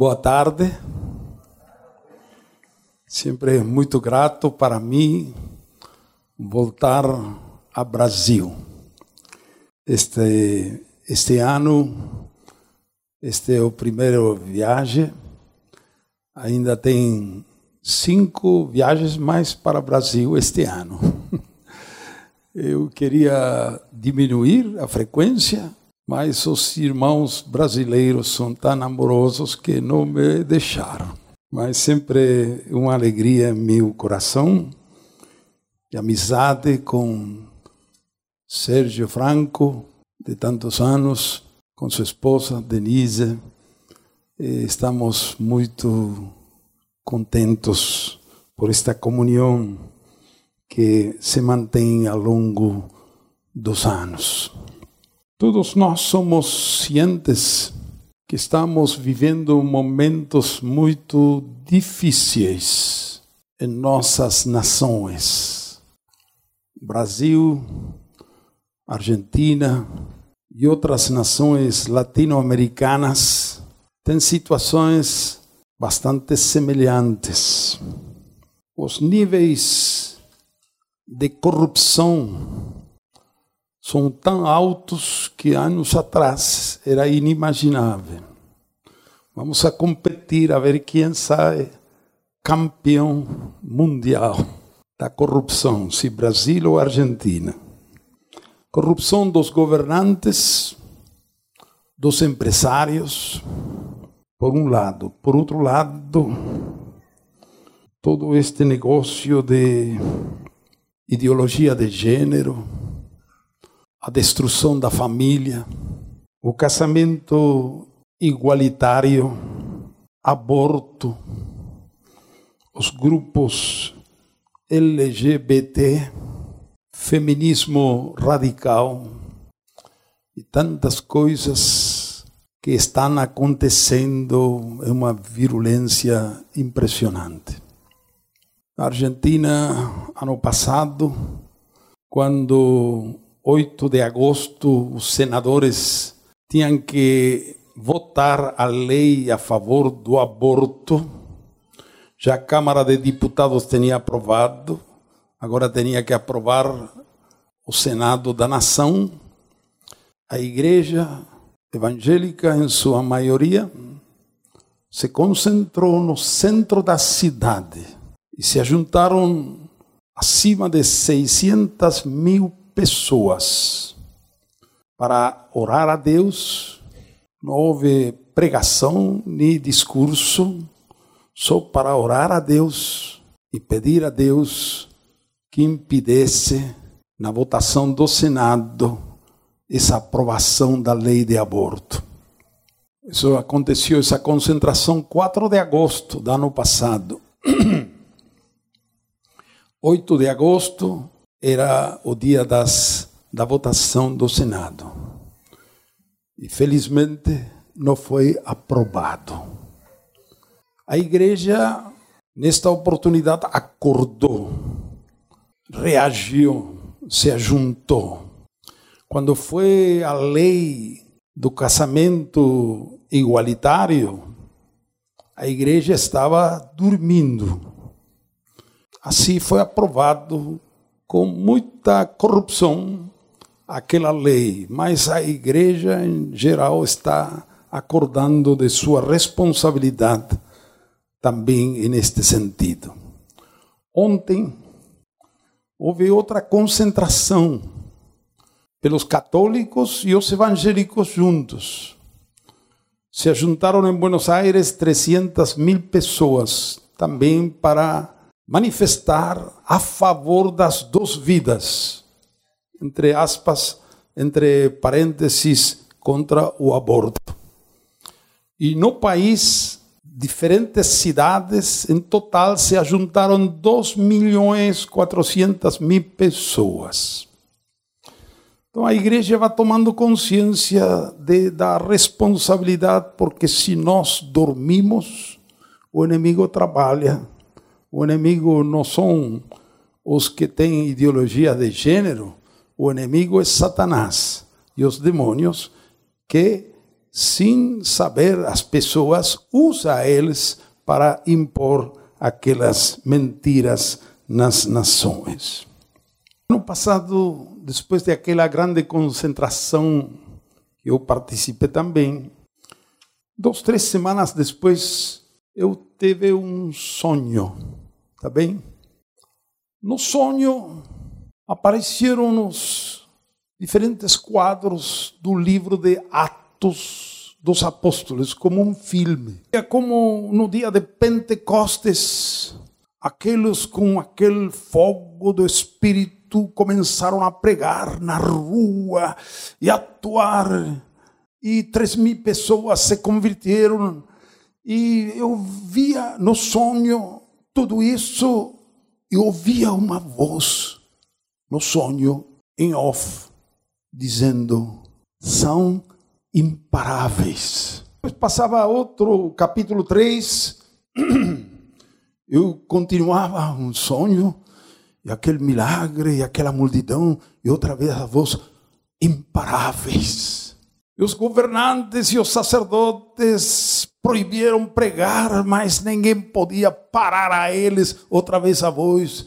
Boa tarde. Sempre é muito grato para mim voltar a Brasil. Este, este ano, este é o primeiro viagem. Ainda tem cinco viagens mais para o Brasil este ano. Eu queria diminuir a frequência, mas os irmãos brasileiros são tão amorosos que não me deixaram. Mas sempre uma alegria em meu coração, de amizade com Sérgio Franco, de tantos anos, com sua esposa Denise. Estamos muito contentos por esta comunhão que se mantém ao longo dos anos. Todos nós somos cientes que estamos vivendo momentos muito difíceis em nossas nações. Brasil, Argentina e outras nações latino-americanas têm situações bastante semelhantes. Os níveis de corrupção são tão altos que anos atrás era inimaginável. Vamos a competir a ver quem sai campeão mundial da corrupção, se Brasil ou Argentina. Corrupção dos governantes, dos empresários, por um lado. Por outro lado, todo este negócio de ideologia de gênero, a destruição da família, o casamento igualitário, aborto, os grupos LGBT, feminismo radical e tantas coisas que estão acontecendo em uma virulência impressionante. Na Argentina, ano passado, quando 8 de agosto, os senadores tinham que votar a lei a favor do aborto. Já a Câmara de Deputados tinha aprovado, agora tinha que aprovar o Senado da Nação. A Igreja evangélica, em sua maioria, se concentrou no centro da cidade e se juntaram acima de 600 mil pessoas para orar a Deus. Não houve pregação nem discurso, só para orar a Deus e pedir a Deus que impedisse na votação do Senado essa aprovação da lei de aborto. Isso aconteceu, essa concentração, 4 de agosto do ano passado. 8 de agosto, era o dia das, da votação do Senado. E felizmente não foi aprovado. A igreja, nesta oportunidade, acordou, reagiu, se ajuntou. Quando foi a lei do casamento igualitário, a igreja estava dormindo. Assim foi aprovado com muita corrupção aquela lei, mas a igreja em geral está acordando de sua responsabilidade também neste sentido. Ontem houve outra concentração pelos católicos e os evangélicos juntos. Se juntaram em Buenos Aires 300 mil pessoas também para manifestar a favor das duas vidas, entre aspas, entre parênteses, contra o aborto. E no país, diferentes cidades, em total se ajuntaram 2 milhões 400 mil pessoas. Então a igreja vai tomando consciência de, da responsabilidade, porque se nós dormimos, o inimigo trabalha o inimigo não são os que têm ideologia de gênero, o inimigo é Satanás e os demônios que sem saber, as pessoas usa eles para impor aquelas mentiras nas nações. No passado, depois daquela grande concentração que eu participei também, duas, três semanas depois, eu tive um sonho, tá bem? No sonho apareceram os diferentes quadros do livro de Atos dos Apóstolos, como um filme. É como no dia de Pentecostes, aqueles com aquele fogo do Espírito começaram a pregar na rua e atuar. E três mil pessoas se converteram. E eu via no sonho tudo isso e ouvia uma voz no sonho, em off, dizendo: são imparáveis. Depois passava outro capítulo 3, eu continuava um sonho, e aquele milagre, e aquela multidão, e outra vez a voz: imparáveis. E os governantes e os sacerdotes proibiram pregar, mas ninguém podia parar a eles. Outra vez a voz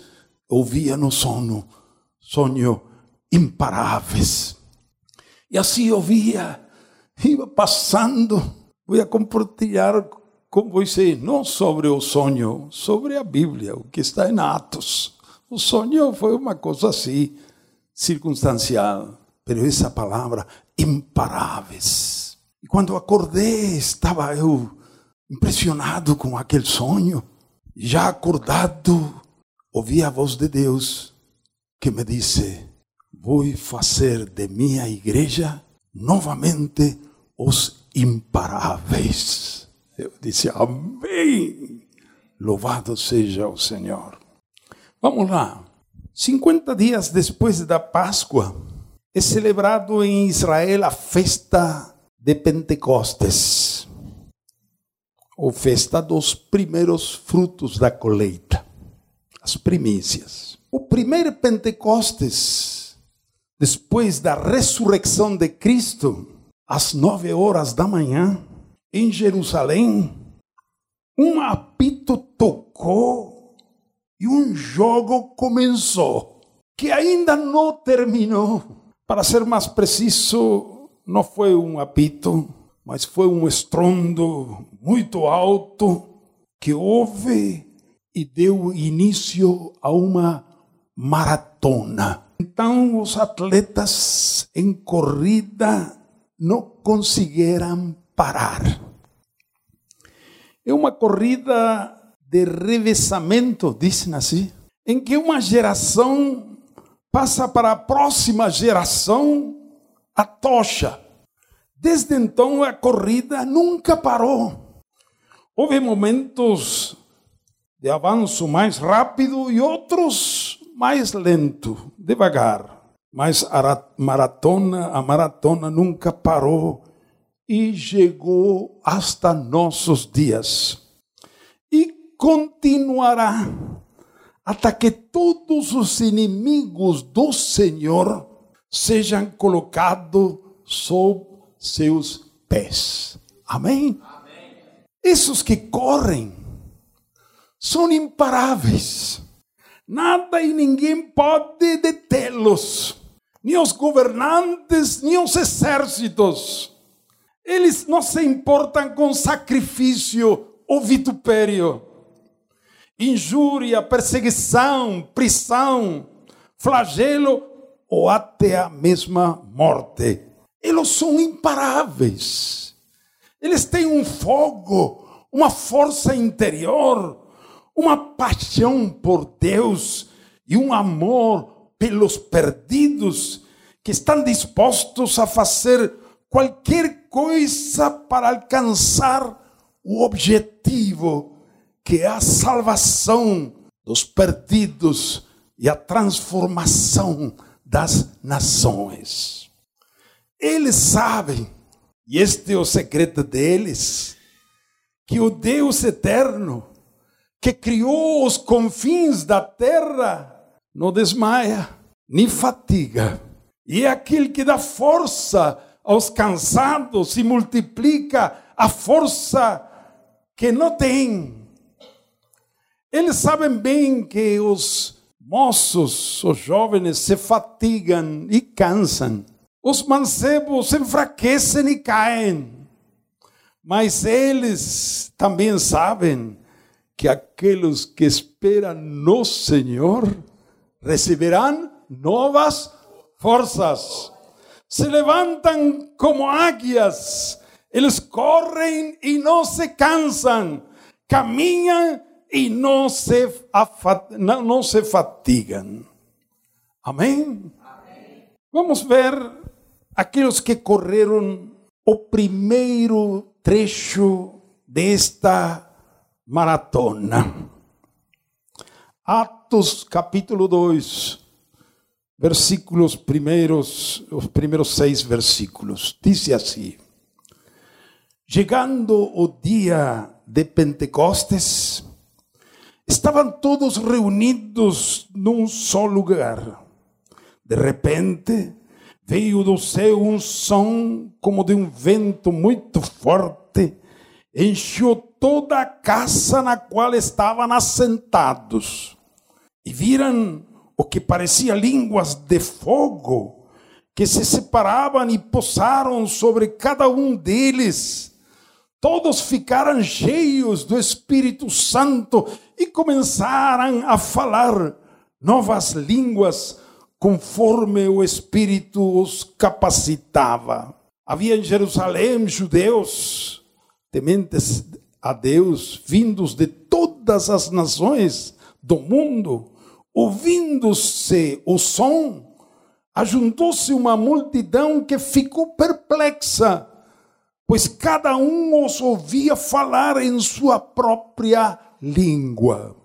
ouvia no sono sonho imparáveis. E assim eu via, ia passando, vou compartilhar com você, não sobre o sonho, sobre a Bíblia, o que está em Atos. O sonho foi uma coisa assim, circunstancial, mas essa palavra, imparáveis. Quando acordei, estava eu impressionado com aquele sonho. Já acordado, ouvi a voz de Deus que me disse: Vou fazer de minha igreja novamente os imparáveis. Eu disse: Amém. Louvado seja o Senhor. Vamos lá. 50 dias depois da Páscoa, é celebrado em Israel a festa de Pentecostes, ou festa dos primeiros frutos da colheita, as primícias. O primeiro Pentecostes, depois da ressurreição de Cristo, às nove horas da manhã, em Jerusalém, um apito tocou e um jogo começou, que ainda não terminou. Para ser mais preciso, não foi um apito, mas foi um estrondo muito alto que houve e deu início a uma maratona. Então, os atletas em corrida não conseguiram parar. É uma corrida de revezamento, dizem assim, em que uma geração passa para a próxima geração a tocha. Desde então, a corrida nunca parou. Houve momentos de avanço mais rápido e outros mais lento, devagar. Mas a maratona, a maratona nunca parou e chegou hasta nossos dias. E continuará até que todos os inimigos do Senhor sejam colocados sob seus pés. Amém? Amém? Esses que correm são imparáveis. Nada e ninguém pode detê-los, nem os governantes, nem os exércitos. Eles não se importam com sacrifício ou vitupério, injúria, perseguição, prisão, flagelo ou até a mesma morte. Eles são imparáveis. Eles têm um fogo, uma força interior uma paixão por Deus e um amor pelos perdidos que estão dispostos a fazer qualquer coisa para alcançar o objetivo que é a salvação dos perdidos e a transformação das nações. Eles sabem, e este é o segredo deles, que o Deus eterno que criou os confins da terra, não desmaia, nem fatiga. E é aquele que dá força aos cansados e multiplica a força que não tem. Eles sabem bem que os moços, os jovens se fatigam e cansam. Os mancebos se enfraquecem e caem. Mas eles também sabem que aqueles que esperam no Senhor receberão novas forças. Se levantam como águias, eles correm e não se cansam, caminham e não se, não, não se fatigam. Amém? Amém? Vamos ver aqueles que correram o primeiro trecho desta maratona. Atos capítulo 2, versículos primeiros, os primeiros seis versículos. Diz assim: Chegando o dia de Pentecostes, Estavam todos reunidos num só lugar. De repente, veio do céu um som como de um vento muito forte, encheu toda a casa na qual estavam assentados. E viram o que parecia línguas de fogo, que se separavam e pousaram sobre cada um deles todos ficaram cheios do Espírito Santo e começaram a falar novas línguas conforme o Espírito os capacitava. Havia em Jerusalém judeus tementes a Deus, vindos de todas as nações do mundo, ouvindo-se o som, ajuntou-se uma multidão que ficou perplexa pois cada um os ouvia falar em sua própria língua.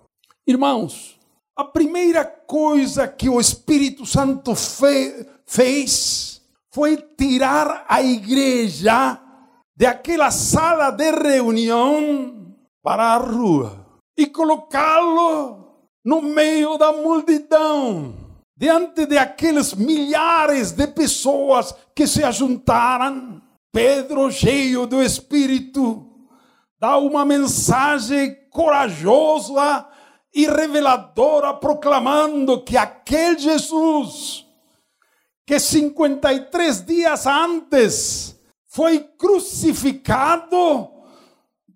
Irmãos, a primeira coisa que o Espírito Santo fe fez foi tirar a igreja daquela sala de reunião para a rua e colocá-lo no meio da multidão, diante de aqueles milhares de pessoas que se ajuntaram Pedro, cheio do Espírito, dá uma mensagem corajosa e reveladora, proclamando que aquele Jesus, que 53 dias antes foi crucificado,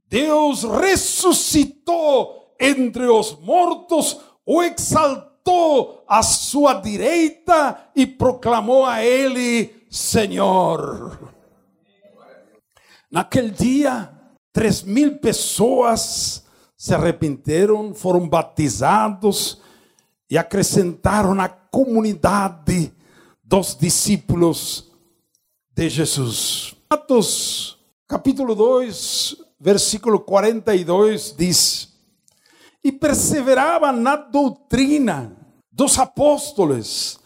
Deus ressuscitou entre os mortos, o exaltou à sua direita e proclamou a ele Senhor. Naquele dia, três mil pessoas se arrependeram, foram batizados e acrescentaram na comunidade dos discípulos de Jesus. Atos capítulo 2, versículo 42 diz: E perseveravam na doutrina dos apóstolos,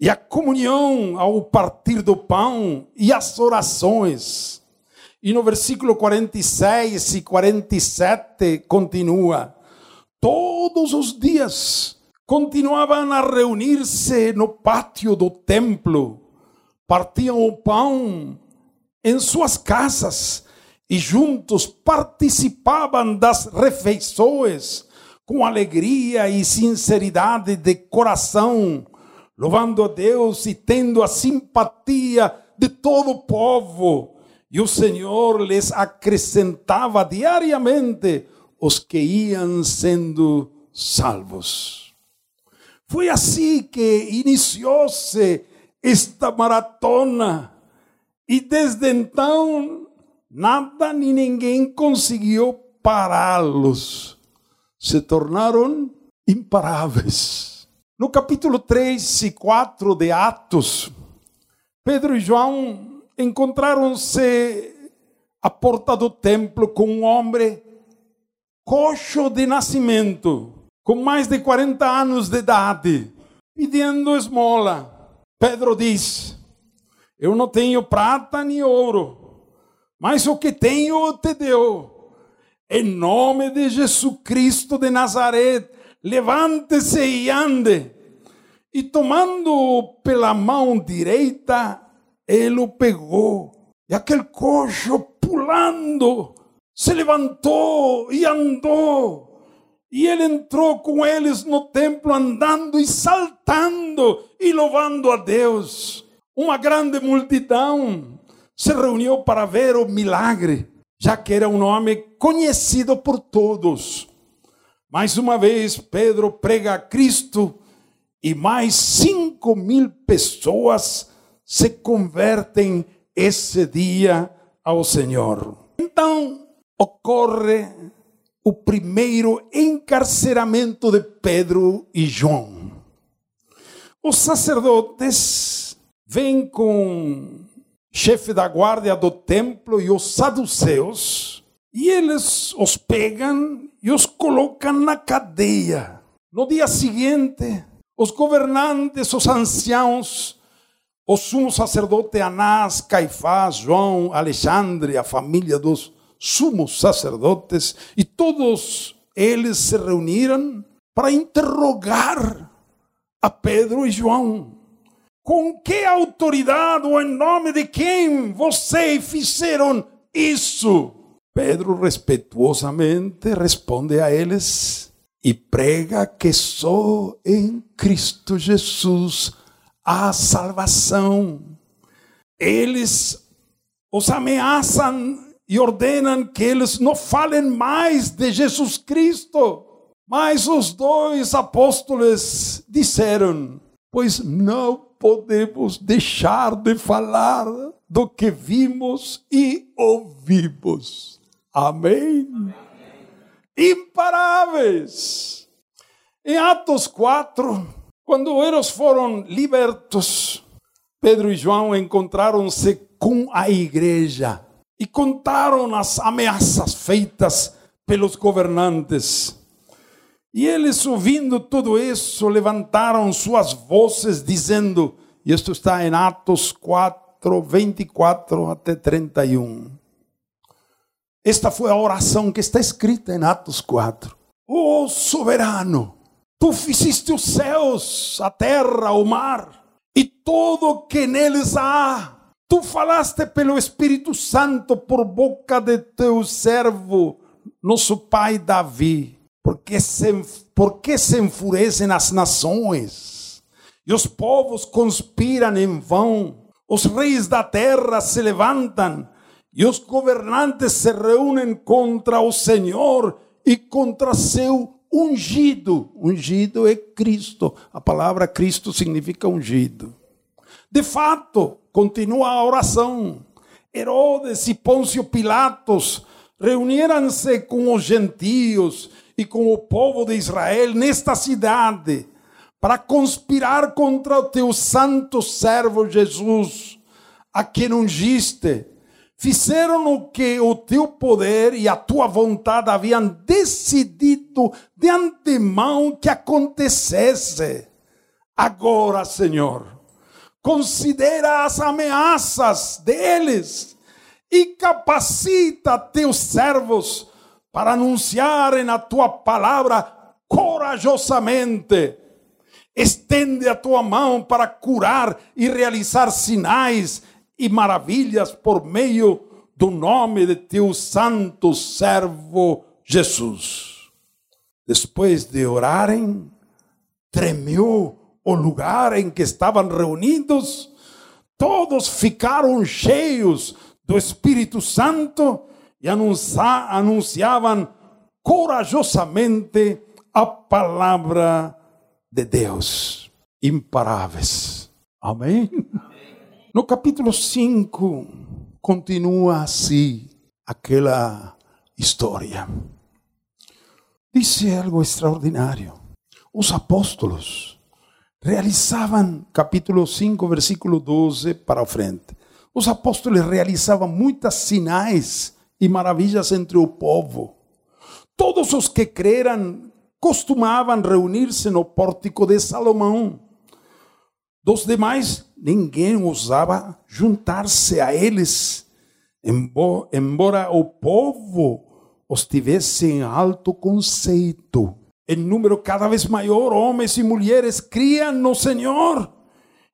e a comunhão ao partir do pão e as orações. E no versículo 46 e 47 continua: Todos os dias continuavam a reunir-se no pátio do templo, partiam o pão em suas casas e juntos participavam das refeições com alegria e sinceridade de coração, louvando a Deus e tendo a simpatia de todo o povo e o Senhor lhes acrescentava diariamente os que iam sendo salvos. Foi assim que iniciou-se esta maratona, e desde então nada nem ninguém conseguiu pará-los. Se tornaram imparáveis. No capítulo 3 e 4 de Atos, Pedro e João encontraram-se à porta do templo com um homem coxo de nascimento, com mais de 40 anos de idade, pedindo esmola. Pedro diz: Eu não tenho prata nem ouro, mas o que tenho te deu. Em nome de Jesus Cristo de Nazaré, levante-se e ande. E tomando pela mão direita, ele o pegou. E aquele coxo pulando, se levantou e andou. E ele entrou com eles no templo, andando e saltando e louvando a Deus. Uma grande multidão se reuniu para ver o milagre, já que era um nome conhecido por todos. Mais uma vez, Pedro prega a Cristo e mais cinco mil pessoas se convertem esse dia ao Senhor. Então ocorre o primeiro encarceramento de Pedro e João. Os sacerdotes vêm com chefe da guarda do templo e os saduceus, e eles os pegam e os colocam na cadeia. No dia seguinte, os governantes, os anciãos, o sumo sacerdote Anás, Caifás, João, Alexandre, a família dos sumos sacerdotes, e todos eles se reuniram para interrogar a Pedro e João. Com que autoridade ou em nome de quem vocês fizeram isso? Pedro respeituosamente responde a eles e prega que só em Cristo Jesus há salvação. Eles os ameaçam e ordenam que eles não falem mais de Jesus Cristo. Mas os dois apóstolos disseram: Pois não podemos deixar de falar do que vimos e ouvimos. Amém? Amém. Imparáveis. Em Atos 4, quando eles foram libertos, Pedro e João encontraram-se com a igreja e contaram as ameaças feitas pelos governantes. E eles, ouvindo tudo isso, levantaram suas vozes, dizendo, e isto está em Atos 4, 24 até 31. Esta foi a oração que está escrita em Atos 4. O soberano, tu fizeste os céus, a terra, o mar, e tudo o que neles há. Tu falaste pelo Espírito Santo por boca de teu servo, nosso pai Davi, porque se, porque se enfurecem as nações? E os povos conspiram em vão, os reis da terra se levantam e os governantes se reúnem contra o Senhor e contra seu ungido. Ungido é Cristo. A palavra Cristo significa ungido. De fato, continua a oração. Herodes e Pôncio Pilatos reuniram-se com os gentios e com o povo de Israel nesta cidade para conspirar contra o teu santo servo Jesus, a quem ungiste. Fizeram o que o teu poder e a tua vontade haviam decidido de antemão que acontecesse. Agora, Senhor, considera as ameaças deles e capacita teus servos para anunciarem a tua palavra corajosamente. Estende a tua mão para curar e realizar sinais e maravilhas por meio do nome de teu santo servo Jesus. Depois de orarem, tremeu o lugar em que estavam reunidos, todos ficaram cheios do Espírito Santo e anunciavam corajosamente a palavra de Deus. Imparáveis. Amém? No capítulo 5, continua assim aquela história. Dice algo extraordinário. Os apóstolos realizavam, capítulo 5, versículo 12 para frente. Os apóstolos realizavam muitas sinais e maravilhas entre o povo. Todos os que creram costumavam reunir-se no pórtico de Salomão. Dos demais, ninguém ousava juntar-se a eles, embora o povo os tivesse em alto conceito. Em número cada vez maior, homens e mulheres criam no Senhor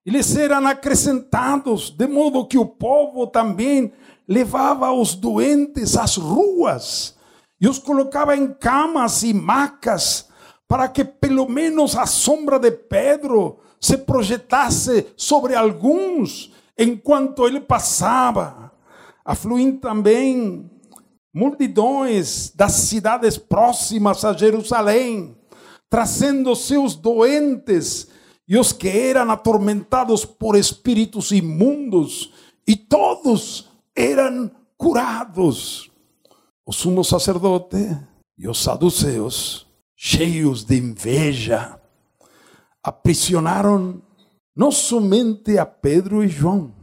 Eles eram acrescentados, de modo que o povo também levava os doentes às ruas e os colocava em camas e macas para que pelo menos a sombra de Pedro se projetasse sobre alguns enquanto ele passava. Afluem também multidões das cidades próximas a Jerusalém, trazendo seus doentes e os que eram atormentados por espíritos imundos, e todos eram curados. O sumo sacerdote e os saduceus, cheios de inveja, aprisionaram não somente a Pedro e João,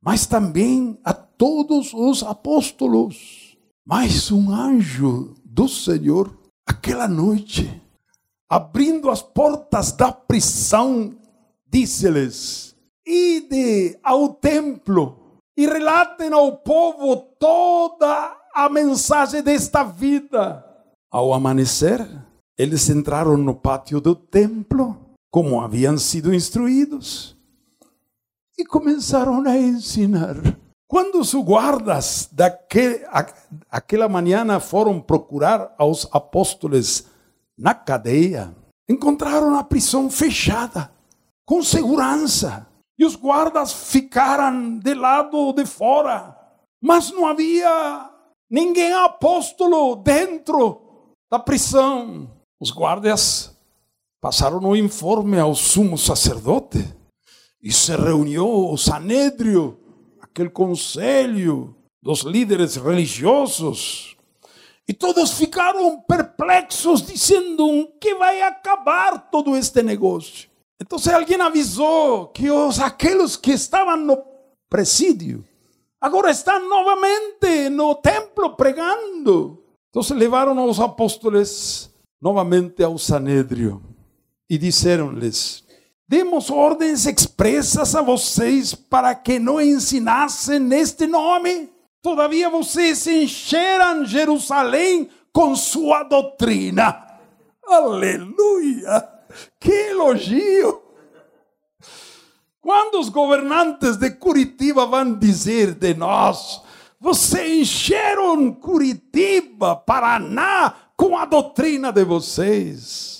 mas também a todos os apóstolos. Mas um anjo do Senhor, aquela noite, abrindo as portas da prisão, disse-lhes: Ide ao templo e relatem ao povo toda a mensagem desta vida. Ao amanhecer, eles entraram no pátio do templo como haviam sido instruídos, e começaram a ensinar. Quando os guardas daquela manhã foram procurar aos apóstolos na cadeia, encontraram a prisão fechada, com segurança. E os guardas ficaram de lado de fora. Mas não havia ninguém apóstolo dentro da prisão. Os guardas passaram o informe ao sumo sacerdote e se reuniu o Sanédrio, aquele conselho dos líderes religiosos. E todos ficaram perplexos, dizendo que vai acabar todo este negócio. Então alguém avisou que os aqueles que estavam no presídio agora estão novamente no templo pregando. Então levaram os apóstolos novamente ao Sanédrio e disseram-lhes: Demos ordens expressas a vocês para que não ensinassem neste nome. Todavia vocês encheram Jerusalém com sua doutrina. Aleluia! Que elogio! Quando os governantes de Curitiba vão dizer de nós, vocês encheram Curitiba, Paraná, com a doutrina de vocês.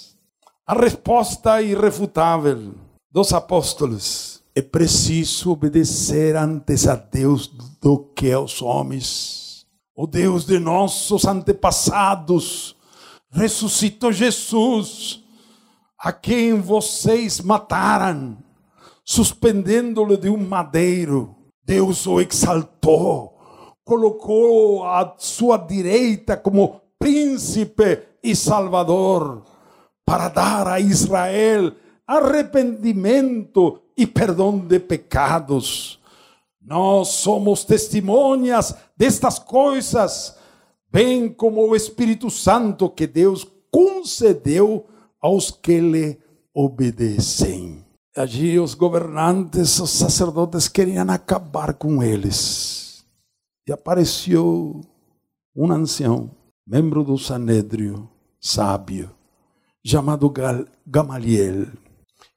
A resposta irrefutável dos apóstolos é preciso obedecer antes a Deus do que aos homens. O Deus de nossos antepassados ressuscitou Jesus, a quem vocês mataram, suspendendo-lo de um madeiro. Deus o exaltou, colocou à sua direita como príncipe e salvador para dar a Israel arrependimento e perdão de pecados. Nós somos testemunhas destas coisas, bem como o Espírito Santo que Deus concedeu aos que lhe obedecem. Allí os governantes, os sacerdotes queriam acabar com eles. E apareceu um ancião, membro do Sanédrio, sábio, chamado Gamaliel,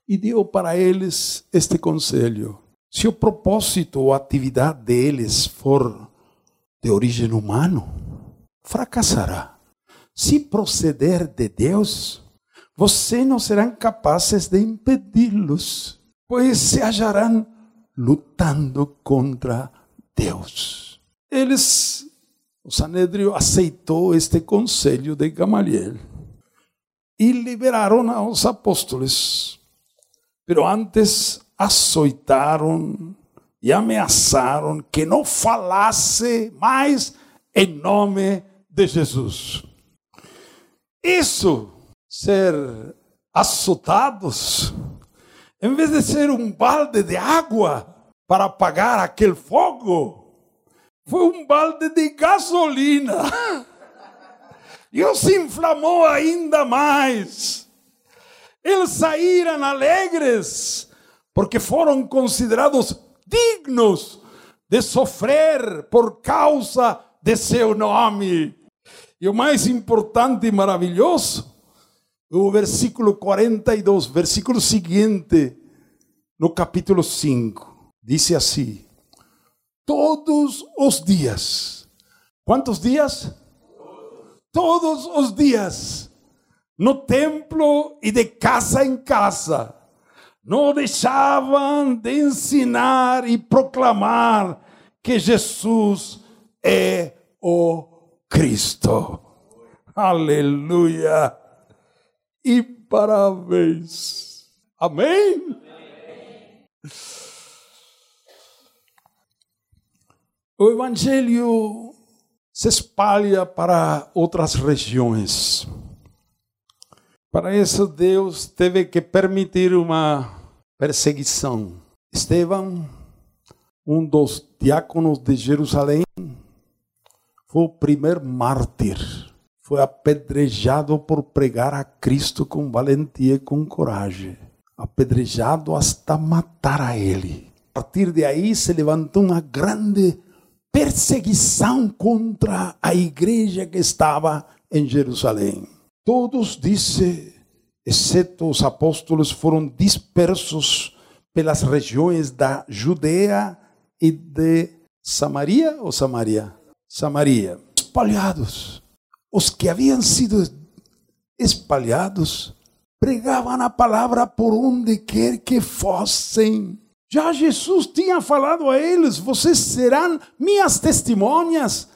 e deu para eles este conselho: se o propósito ou atividade deles for de origem humana, fracassará. Se proceder de Deus, vocês não serão capazes de impedi-los, pois se acharão lutando contra Deus. Eles, o Sanedrio aceitou este conselho de Gamaliel e liberaram aos apóstolos. Pero antes açoitaram e ameaçaram que não falasse mais em nome de Jesus. Isso, ser açoitados, em vez de ser um balde de água para apagar aquele fogo, foi um balde de gasolina. E se inflamou ainda mais. Eles saíram alegres, porque foram considerados dignos de sofrer por causa de seu nome. E o mais importante e maravilhoso, o versículo 42, versículo seguinte no capítulo 5, dice así, todos os dias. Quantos dias? Todos os dias. No templo e de casa em casa. Não deixavam de ensinar e proclamar que Jesus é o Cristo. Aleluia. E parabéns. Amém? O Evangelho se espalha para outras regiões. Para isso, Deus teve que permitir uma perseguição. Estevão, um dos diáconos de Jerusalém, foi o primeiro mártir. Foi apedrejado por pregar a Cristo com valentia e com coragem. Apedrejado hasta matar a ele. A partir de aí se levantou uma grande perseguição contra a igreja que estava em Jerusalém. Todos, disse, exceto os apóstolos, foram dispersos pelas regiões da Judeia e de Samaria ou Samaria? Samaria. Espalhados. Os que haviam sido espalhados pregavam a palavra por onde quer que fossem. Já Jesus tinha falado a eles: vocês serão minhas testemunhas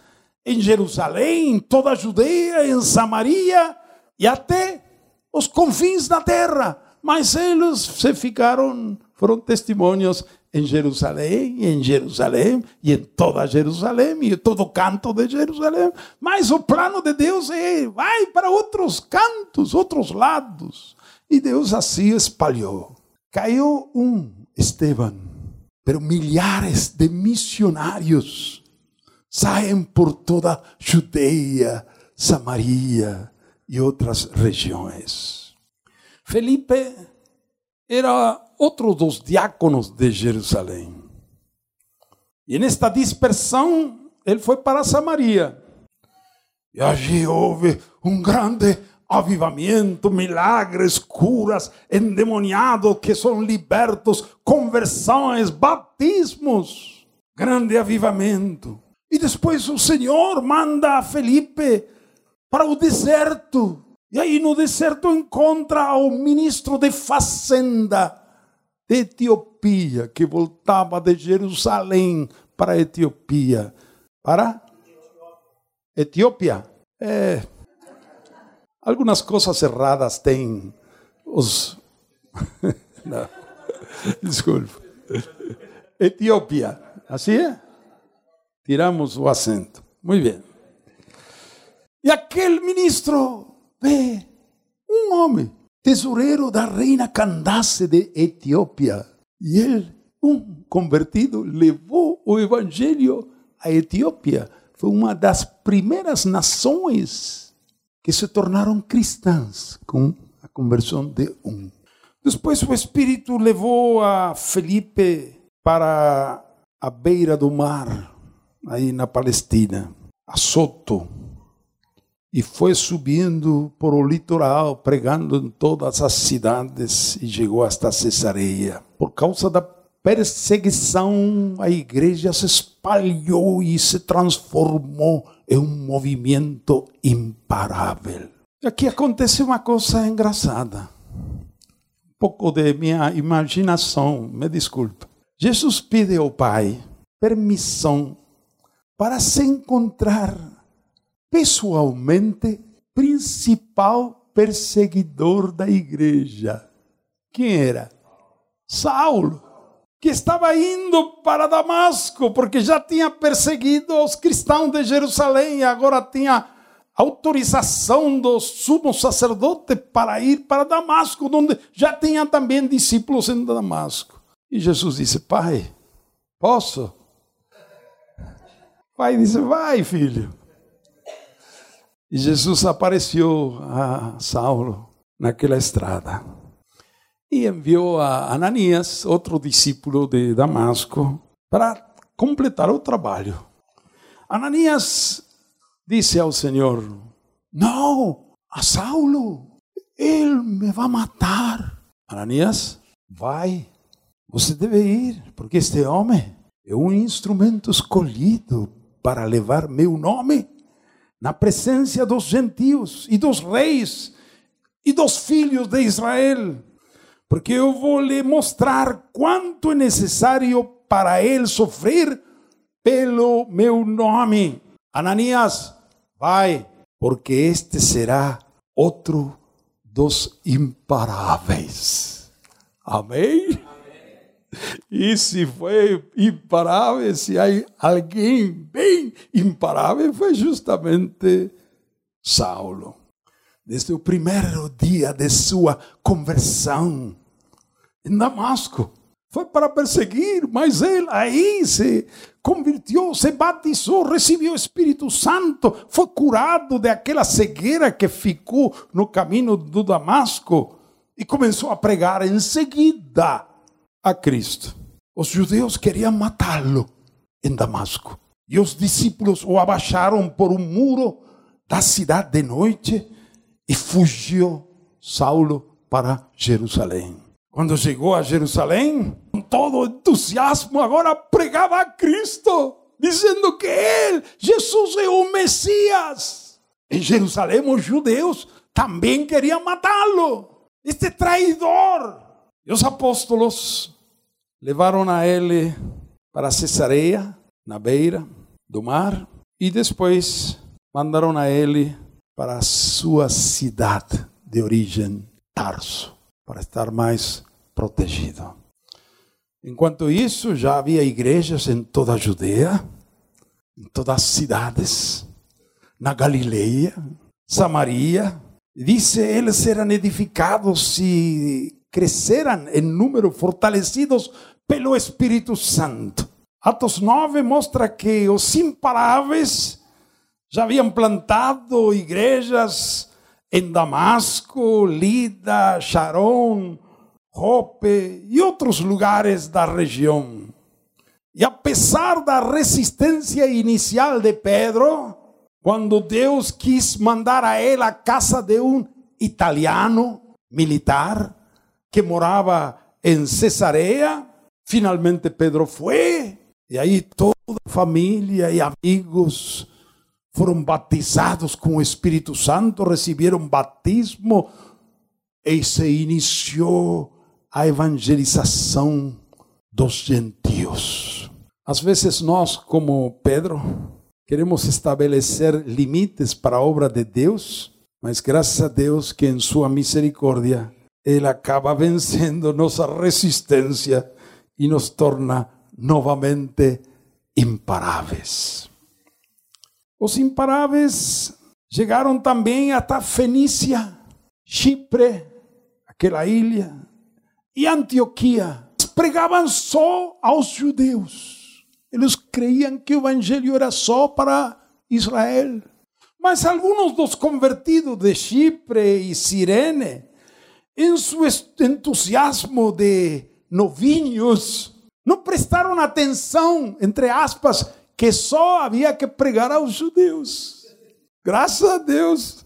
em Jerusalém, em toda a Judeia, em Samaria e até os confins da terra. Mas eles se ficaram, foram testemunhos em Jerusalém, em Jerusalém, e em toda Jerusalém, e em todo canto de Jerusalém. Mas o plano de Deus é, vai para outros cantos, outros lados. E Deus assim espalhou. Caiu um Esteban, pero milhares de missionários saem por toda Judeia, Samaria e outras regiões. Felipe era outro dos diáconos de Jerusalém. E nesta dispersão, ele foi para Samaria. E ali houve um grande avivamento, milagres, curas, endemoniados que são libertos, conversões, batismos, grande avivamento. E depois o Senhor manda a Felipe para o deserto. E aí no deserto encontra o ministro de fazenda de Etiópia, que voltava de Jerusalém para a Etiópia. Para? Etiópia. É, Algumas coisas erradas têm os. Etiópia. Assim é? Tiramos o acento. Muito bem. E aquele ministro vê um homem, tesoureiro da reina Candace de Etiópia. E ele, um convertido, levou o evangelho à Etiópia. Foi uma das primeiras nações que se tornaram cristãs com a conversão de um. Depois o Espírito levou a Felipe para a beira do mar, aí na Palestina, a Soto, e foi subindo por o litoral, pregando em todas as cidades e chegou hasta Cesareia. Por causa da perseguição, a igreja se espalhou e se transformou é um movimento imparável. Aqui acontece uma coisa engraçada. Um pouco de minha imaginação, me desculpa. Jesus pede ao Pai permissão para se encontrar pessoalmente principal perseguidor da igreja. Quem era? Saulo que estava indo para Damasco, porque já tinha perseguido os cristãos de Jerusalém e agora tinha autorização do sumo sacerdote para ir para Damasco, onde já tinha também discípulos em Damasco. E Jesus disse: Pai, posso? Pai disse: Vai, filho. E Jesus apareceu a Saulo naquela estrada e enviou a Ananias, outro discípulo de Damasco, para completar o trabalho. Ananias disse ao Senhor: Não, a Saulo, ele me vai matar. Ananias, vai, você deve ir, porque este homem é um instrumento escolhido para levar meu nome na presença dos gentios e dos reis e dos filhos de Israel, porque eu vou lhe mostrar quanto é necessário para ele sofrer pelo meu nome. Ananias, vai, porque este será outro dos imparáveis. Amém? E se foi imparável, se há alguém bem imparável, foi justamente Saulo. Desde o primeiro dia de sua conversão em Damasco, foi para perseguir, mas ele aí se convirtiu, se batizou, recebeu o Espírito Santo, foi curado daquela cegueira que ficou no caminho do Damasco e começou a pregar em seguida a Cristo. Os judeus queriam matá-lo em Damasco. E os discípulos o abaixaram por um muro da cidade de noite e fugiu Saulo para Jerusalém. Quando chegou a Jerusalém, com todo entusiasmo, agora pregava a Cristo, dizendo que ele, Jesus, é o Messias. Em Jerusalém, os judeus também queriam matá-lo. Este traidor. E os apóstolos levaram a ele para Cesareia, na beira do mar, e depois mandaram a ele para a sua cidade de origem, Tarso, para estar mais protegido. Enquanto isso, já havia igrejas em toda a Judeia, em todas as cidades, na Galileia, Samaria. Dice, eles eram edificados e cresceram em número, fortalecidos pelo Espírito Santo. Atos 9 mostra que os imparáveis já haviam plantado igrejas em Damasco, Lida, Sharon, Jope e outros lugares da região. E apesar da resistência inicial de Pedro, quando Deus quis mandar a ele a casa de um italiano militar que morava em Cesareia, finalmente Pedro foi, e aí toda a família e amigos foram batizados com o Espírito Santo, receberam batismo e se iniciou a evangelização dos gentios. Às vezes nós, como Pedro, queremos estabelecer limites para a obra de Deus, mas graças a Deus que em sua misericórdia ele acaba vencendo nossa resistência e nos torna novamente imparáveis. Os imparáveis chegaram também até Fenícia, Chipre, aquela ilha, e Antioquia. Pregavam só aos judeus. Eles creiam que o evangelho era só para Israel. Mas alguns dos convertidos de Chipre e Sirene, em seu entusiasmo de novinhos, não prestaram atenção, entre aspas, que só havia que pregar aos judeus. Graças a Deus.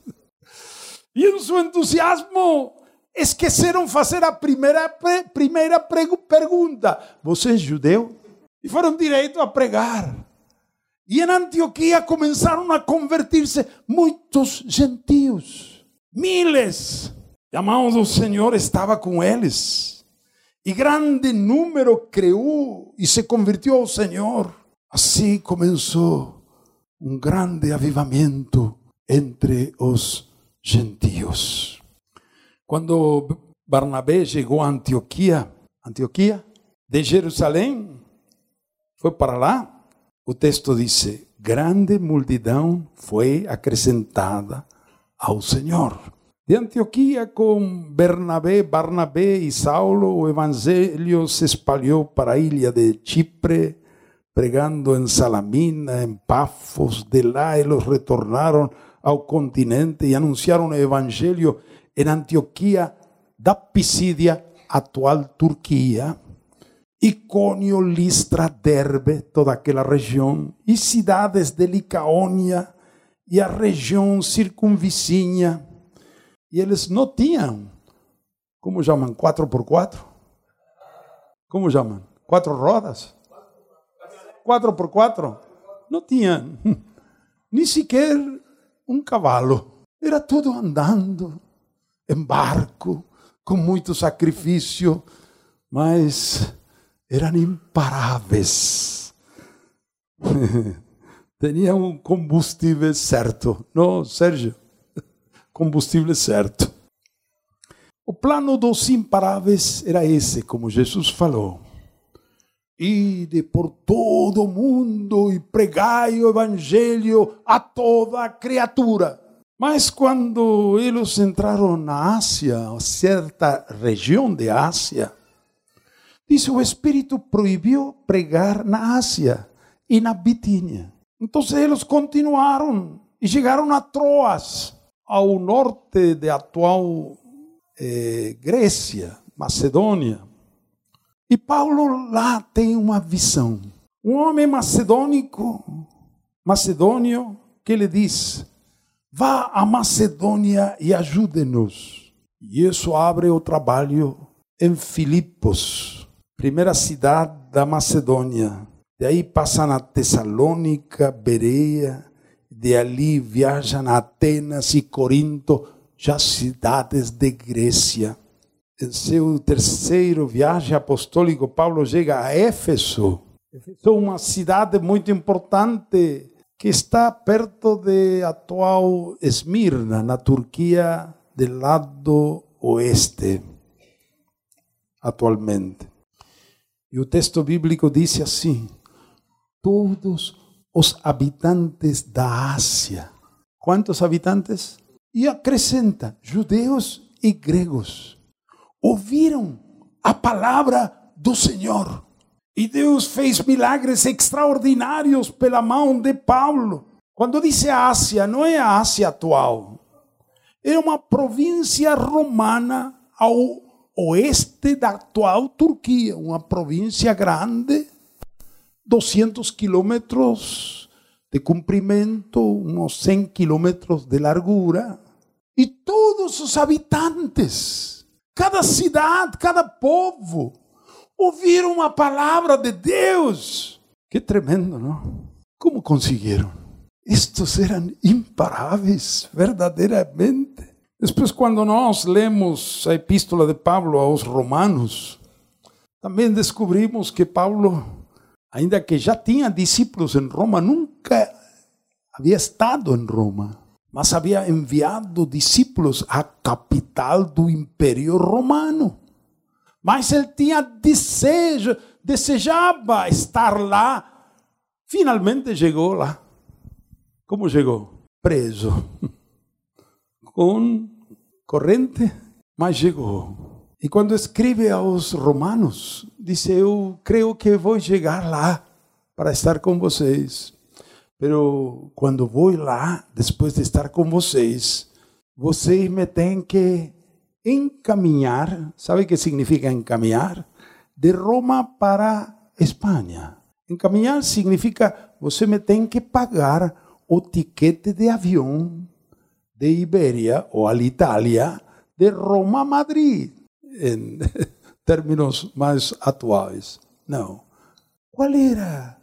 E em seu entusiasmo, esqueceram fazer a primeira, primeira pergunta: Você é judeu? E foram direito a pregar. E em Antioquia começaram a convertir-se muitos gentios, miles. E a mão do Senhor estava com eles. E grande número creu e se convertiu ao Senhor. Assim começou um grande avivamento entre os gentios. Quando Barnabé chegou a Antioquia, Antioquia, de Jerusalém, foi para lá, o texto diz: grande multidão foi acrescentada ao Senhor. De Antioquia, com Bernabé, Barnabé e Saulo, o evangelho se espalhou para a ilha de Chipre, pregando em Salamina, em Pafos. De lá eles retornaram ao continente e anunciaram o evangelho em Antioquia da Pisídia, atual Turquia, Icônio, Listra, Derbe, toda aquela região, e cidades de Licaônia e a região circunvizinha. E eles não tinham, como chamam, 4x4? como chamam? Quatro rodas? Quatro por quatro? Não tinha nem sequer um cavalo. Era tudo andando em barco, com muito sacrifício, mas eram imparáveis. Tinham um combustível certo. Não, Sérgio? Combustível certo. O plano dos imparáveis era esse, como Jesus falou. Ide por todo o mundo e pregai o evangelho a toda criatura. Mas quando eles entraram na Ásia, certa região de Ásia, disse o Espírito proibiu pregar na Ásia e na Bitínia. Então eles continuaram e chegaram a Troas, ao norte de atual eh, Grécia, Macedônia. E Paulo lá tem uma visão. Um homem macedônico, macedônio, que lhe diz: vá a Macedônia e ajude-nos. E isso abre o trabalho em Filipos, primeira cidade da Macedônia. De aí passa na Tessalônica, Bereia, de ali viaja a Atenas e Corinto, já cidades de Grécia. Em seu terceiro viagem apostólico, Paulo chega a Éfeso. Éfeso é uma cidade muito importante que está perto de atual Esmirna, na Turquia, do lado oeste, atualmente. E o texto bíblico diz assim: todos os habitantes da Ásia. Quantos habitantes? E acrescenta: judeus e gregos ouviram a palavra do Senhor. E Deus fez milagres extraordinários pela mão de Paulo. Quando diz Ásia, não é a Ásia atual. É uma província romana ao oeste da atual Turquia, uma província grande, 200 quilômetros de comprimento, uns 100 quilômetros de largura. E todos os habitantes, cada cidade, cada povo, ouviram a palavra de Deus. Que tremendo, não? Como conseguiram? Estes eram imparáveis, verdadeiramente. Depois, quando nós lemos a epístola de Paulo aos Romanos, também descobrimos que Paulo, ainda que já tinha discípulos em Roma, nunca havia estado em Roma mas havia enviado discípulos à capital do Império Romano. Mas ele tinha desejo, desejava estar lá. Finalmente chegou lá. Como chegou? Preso. Com corrente, mas chegou. E quando escreve aos romanos, disse: Eu creio que vou chegar lá para estar com vocês. Pero quando vou lá, depois de estar com vocês, vocês me têm que encaminhar, sabe o que significa encaminhar? De Roma para Espanha. Encaminhar significa você me tem que pagar o tiquete de avião de Ibéria ou Alitalia de Roma a Madrid, em termos mais atuais. Não. Qual era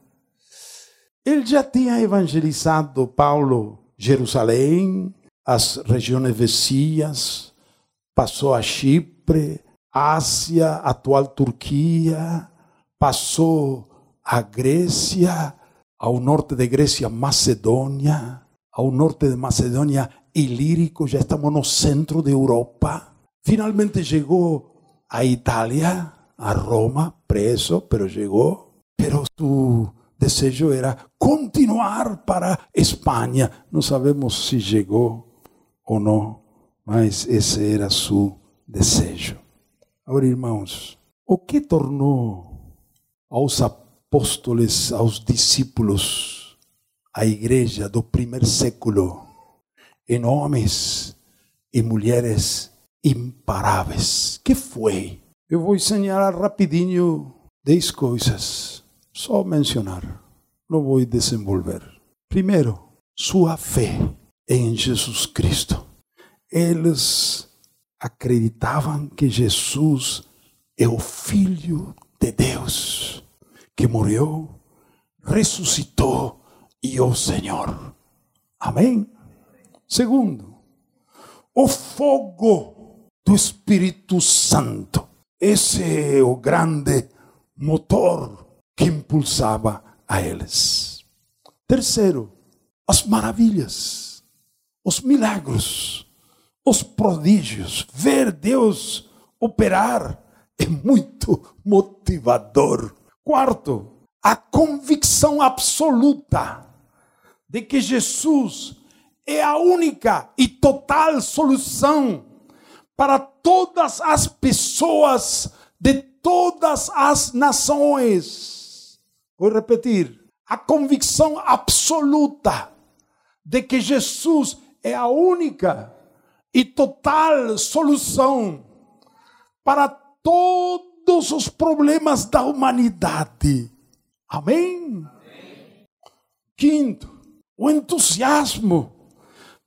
ele já tinha evangelizado Paulo Jerusalém, as regiões vizinhas, passou a Chipre, Ásia, atual Turquia, passou a Grécia, ao norte de Grécia, Macedônia, ao norte de Macedônia, Ilírico, já estamos no centro da Europa. Finalmente chegou à Itália, a Roma, preso, pero chegou. Su desejo era continuar para Espanha. Não sabemos se chegou ou não, mas esse era seu desejo. Agora, irmãos, o que tornou aos apóstolos, aos discípulos, a igreja do primeiro século, em homens e mulheres imparáveis? Que foi? Eu vou ensinar rapidinho dez coisas só mencionar, não vou desenvolver. Primeiro, sua fé em Jesus Cristo. Eles acreditavam que Jesus é o Filho de Deus que morreu, ressuscitou e o Senhor. Amém? Segundo, o fogo do Espírito Santo. Esse é o grande motor que impulsava a eles. Terceiro, as maravilhas, os milagros, os prodígios. Ver Deus operar é muito motivador. Quarto, a convicção absoluta de que Jesus é a única e total solução para todas as pessoas de todas as nações. Vou repetir: a convicção absoluta de que Jesus é a única e total solução para todos os problemas da humanidade. Amém? Amém? Quinto, o entusiasmo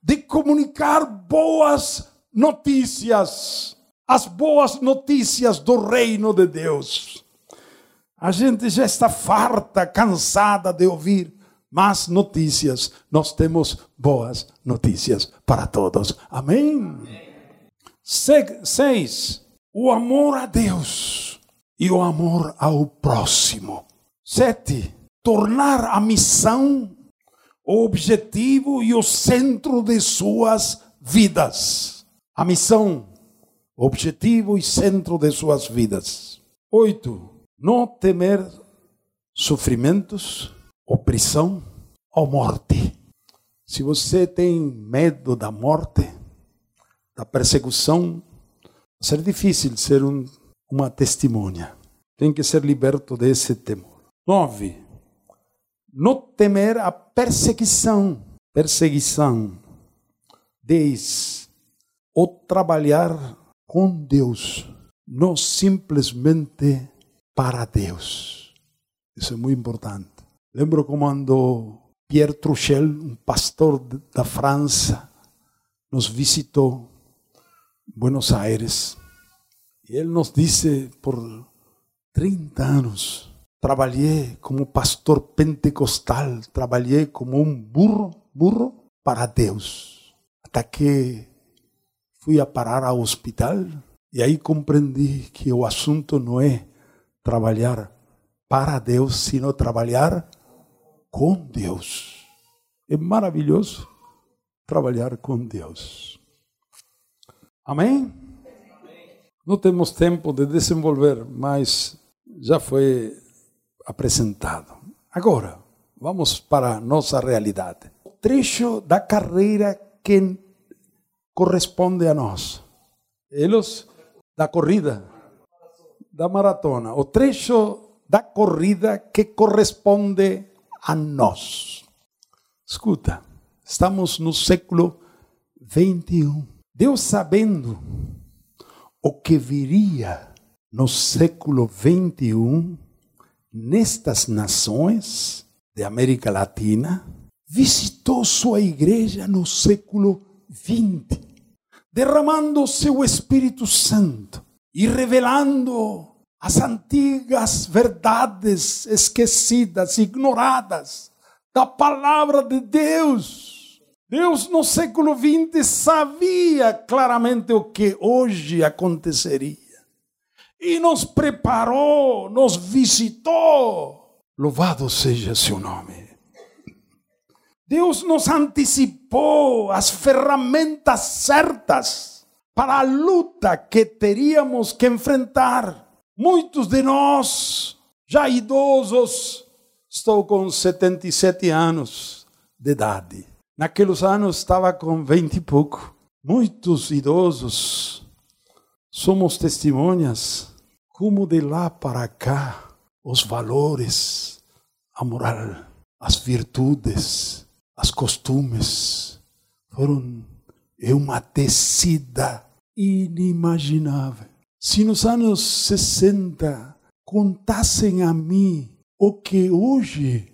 de comunicar boas notícias, as boas notícias do reino de Deus. A gente já está farta, cansada de ouvir más notícias. Nós temos boas notícias para todos. Amém? Seis, o amor a Deus e o amor ao próximo. Sete, tornar a missão o objetivo e o centro de suas vidas. A missão, objetivo e centro de suas vidas. Oito, não temer sofrimentos, opressão ou morte. Se você tem medo da morte, da perseguição, vai ser difícil ser um, uma testemunha. Tem que ser liberto desse temor. Nove, não temer a perseguição. Perseguição. Dez, o trabalhar com Deus, não simplesmente para Deus. Isso é muito importante. Lembro quando Pierre Truchel, um pastor da França, nos visitou em Buenos Aires. E ele nos disse por 30 anos, trabalhei como pastor pentecostal, trabalhei como um burro, burro para Deus. Até que fui a parar ao hospital e aí compreendi que o assunto não é trabalhar para Deus, sino trabalhar com Deus. É maravilhoso trabalhar com Deus. Amém? Não temos tempo de desenvolver, mas já foi apresentado. Agora, vamos para a nossa realidade. O trecho da carreira que corresponde a nós. Eles da corrida, da maratona. O trecho da corrida que corresponde a nós. Escuta, estamos no século 21. Deus sabendo o que viria no século 21, nestas nações de América Latina, visitou sua igreja no século XX, derramando seu Espírito Santo e revelando as antigas verdades esquecidas, ignoradas da palavra de Deus. Deus no século XX sabia claramente o que hoje aconteceria e nos preparou, nos visitou. Louvado seja seu nome. Deus nos antecipou as ferramentas certas para a luta que teríamos que enfrentar. Muitos de nós, já idosos, estou com 77 anos de idade. Naqueles anos estava com 20 e pouco. Muitos idosos somos testemunhas como de lá para cá os valores, a moral, as virtudes, as costumes foram uma tecida inimaginável. Se nos anos 60 contassem a mim o que hoje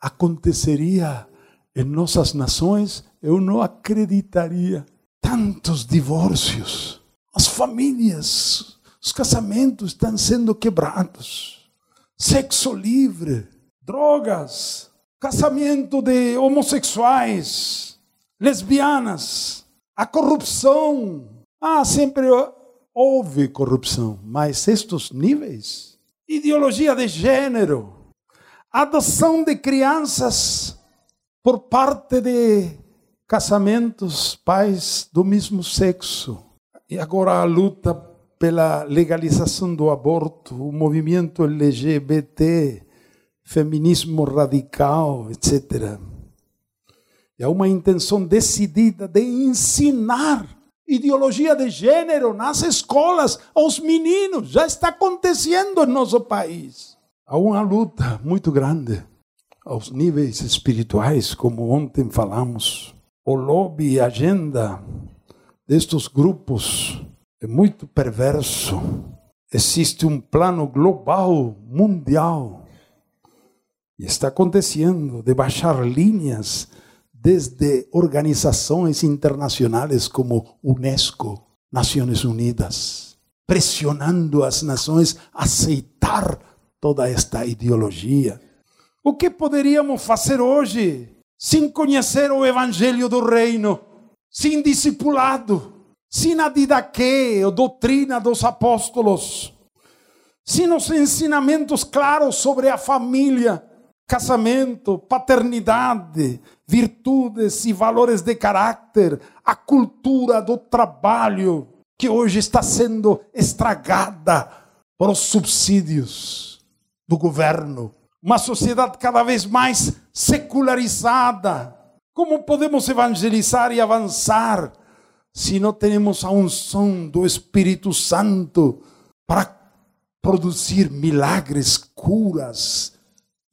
aconteceria em nossas nações, eu não acreditaria. Tantos divórcios, as famílias Os casamentos estão sendo quebrados. Sexo livre, drogas, casamento de homossexuais, lesbianas, a corrupção. Ah, sempre houve corrupção, mas estes níveis, ideologia de gênero, adoção de crianças por parte de casamentos, pais do mesmo sexo. E agora a luta pela legalização do aborto, o movimento LGBT, feminismo radical, etc. É uma intenção decidida de ensinar ideologia de gênero nas escolas aos meninos. Já está acontecendo no nosso país. Há uma luta muito grande aos níveis espirituais, como ontem falamos. O lobby e agenda destes grupos é muito perverso. Existe um plano global, mundial, e está acontecendo de baixar linhas desde organizações internacionais como Unesco, Nações Unidas, pressionando as nações a aceitar toda esta ideologia. O que poderíamos fazer hoje sem conhecer o evangelho do reino, sem discipulado, sem a didaquê, a doutrina dos apóstolos, sem os ensinamentos claros sobre a família, casamento, paternidade, virtudes e valores de caráter, a cultura do trabalho, que hoje está sendo estragada por os subsídios do governo uma sociedade cada vez mais secularizada. Como podemos evangelizar e avançar se não temos a unção do Espírito Santo para produzir milagres, curas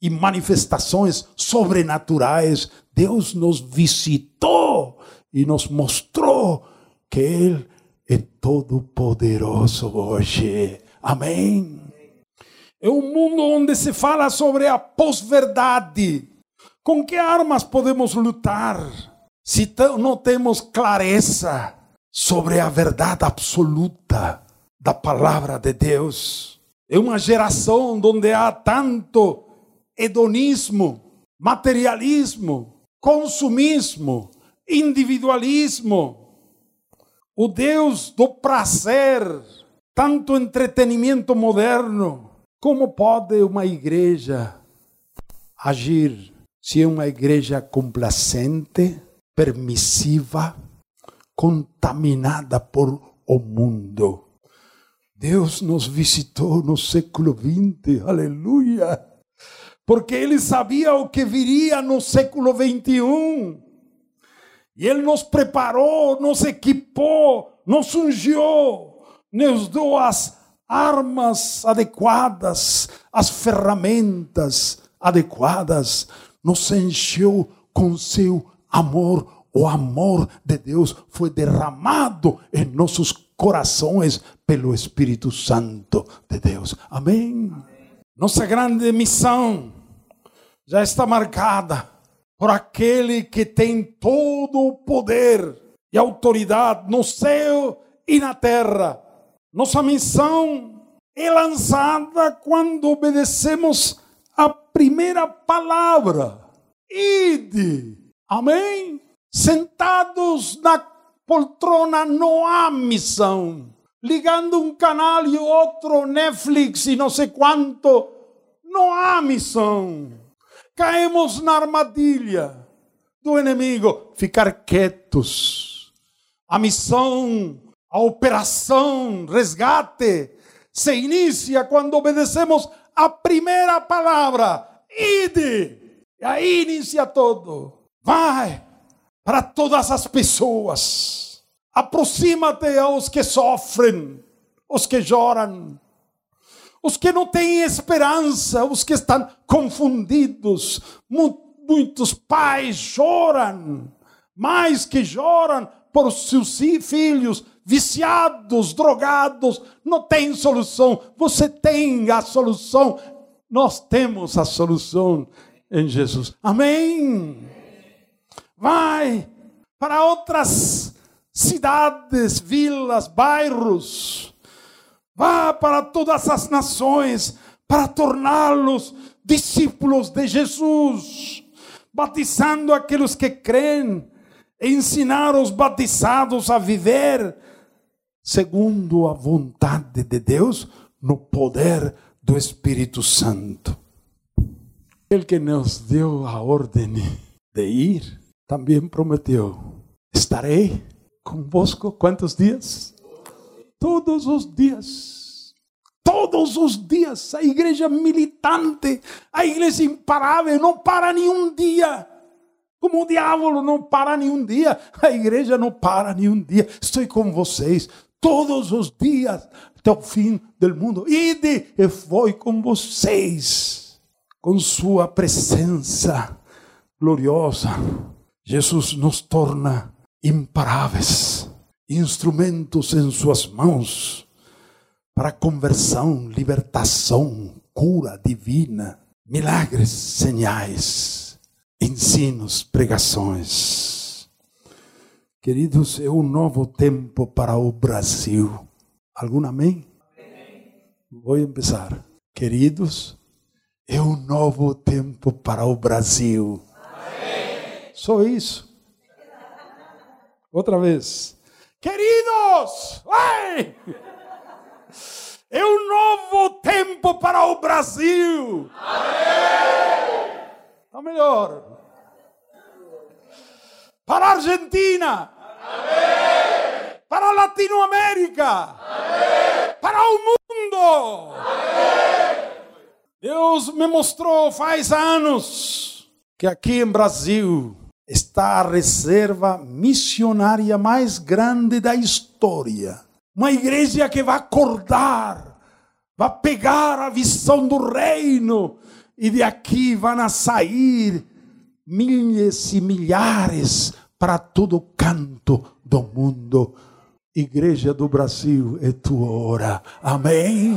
e manifestações sobrenaturais? Deus nos visitou e nos mostrou que Ele é todo poderoso hoje. Amém. É um mundo onde se fala sobre a pós-verdade. Com que armas podemos lutar se não temos clareza sobre a verdade absoluta da palavra de Deus? É uma geração onde há tanto hedonismo, materialismo, consumismo, individualismo. O Deus do prazer, tanto entretenimento moderno como pode uma igreja agir se é uma igreja complacente, permissiva, contaminada por o mundo? Deus nos visitou no século XX, aleluia, porque Ele sabia o que viria no século XXI. E Ele nos preparou, nos equipou, nos ungiu, nos deu as armas adequadas, as ferramentas adequadas, nos encheu com seu amor. O amor de Deus foi derramado em nossos corações pelo Espírito Santo de Deus. Amém. Nossa grande missão já está marcada por aquele que tem todo o poder e autoridade no céu e na terra nossa missão é lançada quando obedecemos a primeira palavra. Ide. Amém? Sentados na poltrona não há missão. Ligando um canal e outro, Netflix e não sei quanto, não há missão. Caímos na armadilha do inimigo. Ficar quietos. A missão a operação resgate se inicia quando obedecemos a primeira palavra, ide. E aí inicia todo. Vai para todas as pessoas. Aproxima-te aos que sofrem, os que choram, os que não têm esperança, os que estão confundidos. Muitos pais choram, mais que choram por seus filhos viciados, drogados, não tem solução. Você tem a solução. Nós temos a solução em Jesus. Amém. Vai para outras cidades, vilas, bairros. Vá para todas as nações para torná-los discípulos de Jesus, batizando aqueles que creem, ensinar os batizados a viver segundo a vontade de Deus no poder do Espírito Santo. Ele que nos deu a ordem de ir, também prometeu: estarei convosco quantos dias? Todos os dias. Todos os dias. A igreja militante, a igreja imparável, não para nenhum dia. Como o diabo não para nenhum dia, a igreja não para nenhum dia. Estou com vocês todos os dias até o fim do mundo. Ide e foi com vocês, com sua presença gloriosa. Jesus nos torna imparáveis, instrumentos em suas mãos para conversão, libertação, cura divina, milagres, sinais, ensinos, pregações. Queridos, é um novo tempo para o Brasil. Algum amém? amém? Vou começar. Queridos, é um novo tempo para o Brasil. Amém. Só isso. Outra vez. Queridos, ai! É um novo tempo para o Brasil. Está melhor. Para a Argentina. Amém. Para a Latinoamérica. Amém. Para o mundo. Amém. Deus me mostrou faz anos que aqui em Brasil está a reserva missionária mais grande da história. Uma igreja que vai acordar, vai pegar a visão do reino, e de aqui vão sair milhares e milhares para todo canto do mundo. Igreja do Brasil, é tua hora. Amém.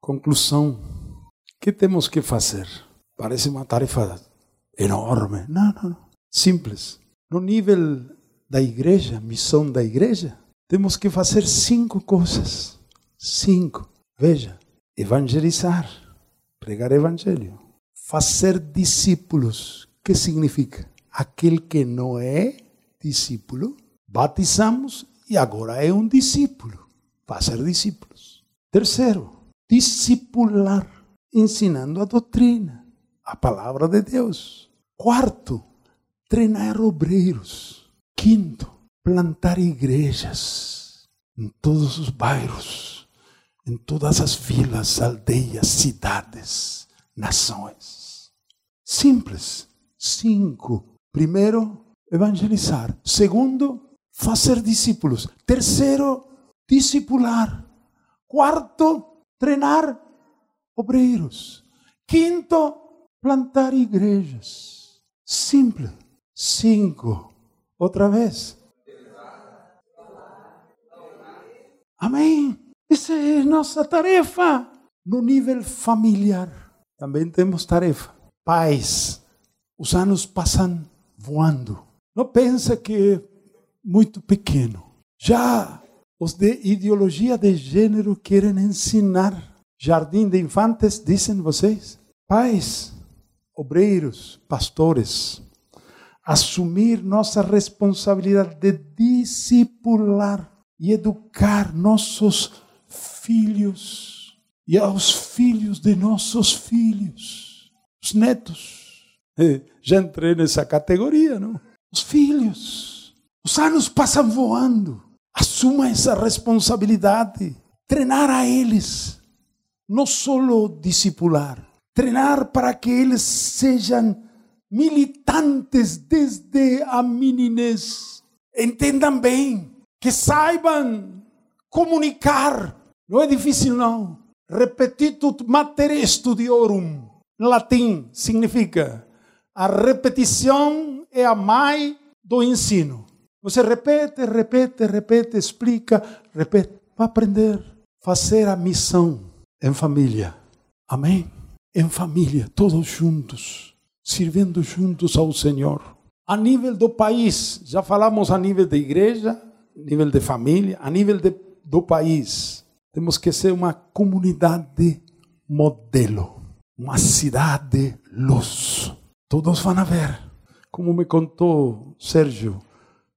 Conclusão: o que temos que fazer? Parece uma tarefa enorme. Não, não, Simples. No nível da igreja, missão da igreja, temos que fazer cinco coisas. Cinco. Veja: evangelizar, pregar evangelho, fazer discípulos. que significa? Aquele que não é discípulo, batizamos e agora é um discípulo. Fazer discípulos. Terceiro, discipular, ensinando a doutrina, a palavra de Deus. Quarto, treinar obreiros. Quinto, plantar igrejas em todos os bairros, em todas as vilas, aldeias, cidades, nações. Simples. Cinco. Primeiro, evangelizar. Segundo, fazer discípulos. Terceiro, discipular. Quarto, treinar obreiros. Quinto, plantar igrejas. Simples. Cinco. Outra vez. Amém. Essa é nossa tarefa. No nível familiar, também temos tarefa. Pais, os anos passam voando. Não pensa que é muito pequeno. Já os de ideologia de gênero querem ensinar. Jardim de infantes, dizem vocês? Pais, obreiros, pastores, assumir nossa responsabilidade de discipular e educar nossos filhos e aos filhos de nossos filhos, os netos. Já entrei nessa categoria, não? Os filhos. Os anos passam voando. Assuma essa responsabilidade. Treinar a eles. Não solo discipular treinar para que eles sejam militantes desde a meninez. Entendam bem, que saibam comunicar. Não é difícil, não. Repetitut mater studiorum. Em latim significa a repetição é a mãe do ensino. Você repete, repete, repete, explica, repete. Para aprender, fazer a missão em família. Amém? Em família, todos juntos, servindo juntos ao Senhor. A nível do país, já falamos a nível de igreja, nível de família, a nível de do país. Temos que ser uma comunidade modelo, uma cidade luz. Todos vão ver. Como me contou Sérgio,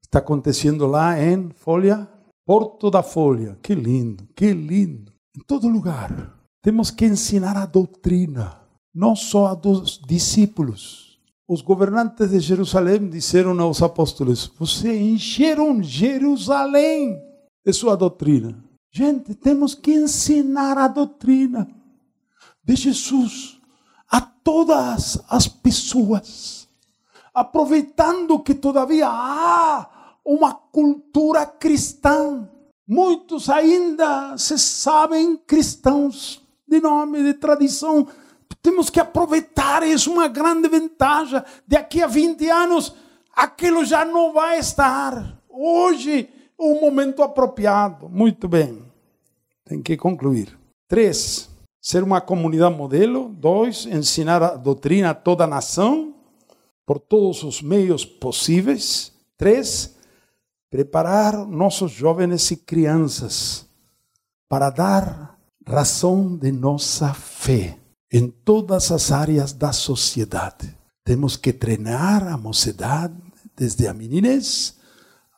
está acontecendo lá em Folha, Porto da Folha. Que lindo, que lindo. Em todo lugar. Temos que ensinar a doutrina, não só a dos discípulos. Os governantes de Jerusalém disseram aos apóstolos: Vocês encheram Jerusalém de sua doutrina. Gente, temos que ensinar a doutrina de Jesus a todas as pessoas, aproveitando que todavia há uma cultura cristã. Muitos ainda se sabem cristãos de nome, de tradição. Temos que aproveitar isso, uma grande vantagem. Daqui a 20 anos, aquilo já não vai estar. Hoje, o momento apropriado. Muito bem. Tem que concluir. Três, ser uma comunidade modelo. Dois, ensinar a doutrina a toda a nação, por todos os meios possíveis. Três, preparar nossos jovens e crianças para dar razão de nossa fé em todas as áreas da sociedade. Temos que treinar a mocidade, desde a meninez,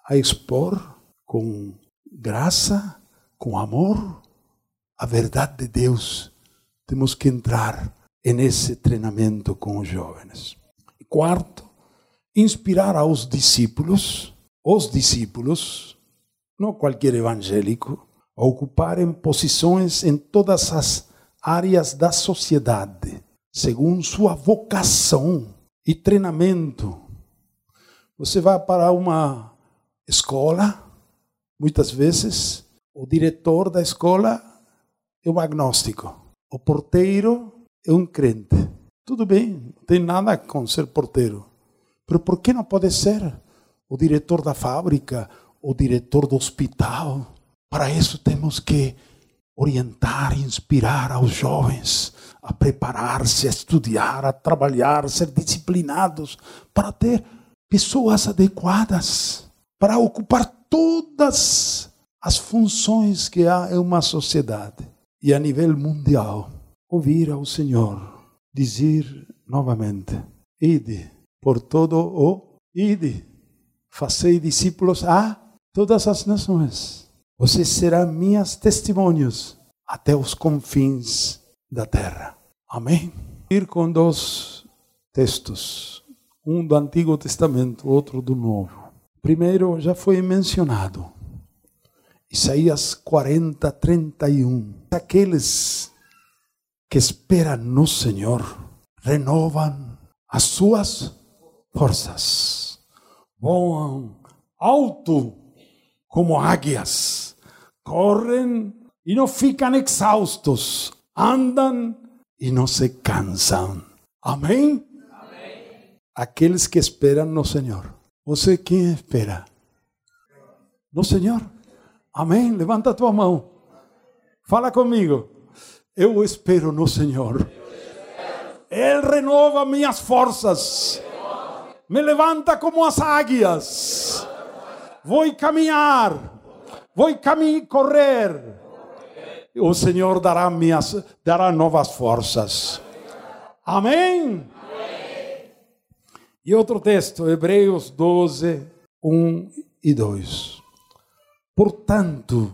a expor com graça, com amor, a verdade de Deus. Temos que entrar nesse treinamento com os jovens. Quarto, inspirar aos discípulos, os discípulos, não qualquer evangélico, a ocuparem posições em todas as áreas da sociedade, segundo sua vocação e treinamento. Você vai para uma escola, Muitas vezes, o diretor da escola é um agnóstico, o porteiro é um crente. Tudo bem, não tem nada com ser porteiro. Mas por que não pode ser o diretor da fábrica, o diretor do hospital? Para isso temos que orientar, inspirar aos jovens a preparar-se, a estudar, a trabalhar, a ser disciplinados, para ter pessoas adequadas, para ocupar todas as funções que há em uma sociedade e a nível mundial. Ouvir ao Senhor dizer novamente: Ide por todo o ide, fazei discípulos a todas as nações. Vocês serão minhas testemunhos até os confins da terra. Amém? Ir com dois textos, um do Antigo Testamento, outro do Novo. Primeiro já foi mencionado. Isaías 40, 31. Aqueles que esperam no Senhor renovam as suas forças, voam alto como águias, correm e não ficam exaustos, andam e não se cansam. Amém? Amém. Aqueles que esperam no Senhor. Você quem espera? No Senhor. Amém? Levanta a tua mão. Fala comigo. Eu espero no Senhor. Ele renova minhas forças. Me levanta como as águias. Vou caminhar. Vou caminhar, correr. O Senhor dará minhas, dará novas forças. Amém. E outro texto, Hebreus 12, 1 e 2. Portanto,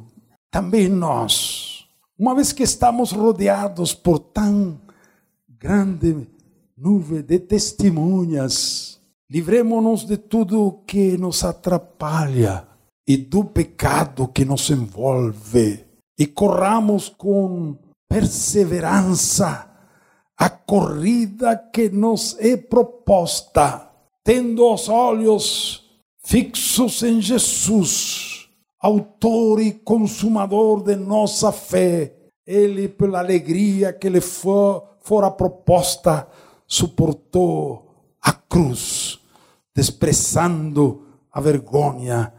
também nós, uma vez que estamos rodeados por tão grande nuvem de testemunhas, livremos-nos de tudo que nos atrapalha e do pecado que nos envolve e corramos com perseverança a corrida que nos é proposta, tendo os olhos fixos em Jesus, autor e consumador de nossa fé. Ele, pela alegria que lhe for, fora proposta, suportou a cruz, desprezando a vergonha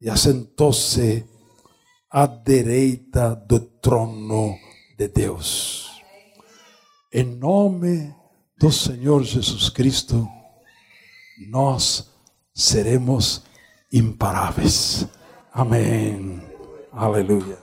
e assentou-se à direita do trono de Deus. Em nome do Senhor Jesus Cristo, nós seremos imparáveis. Amém. Aleluia.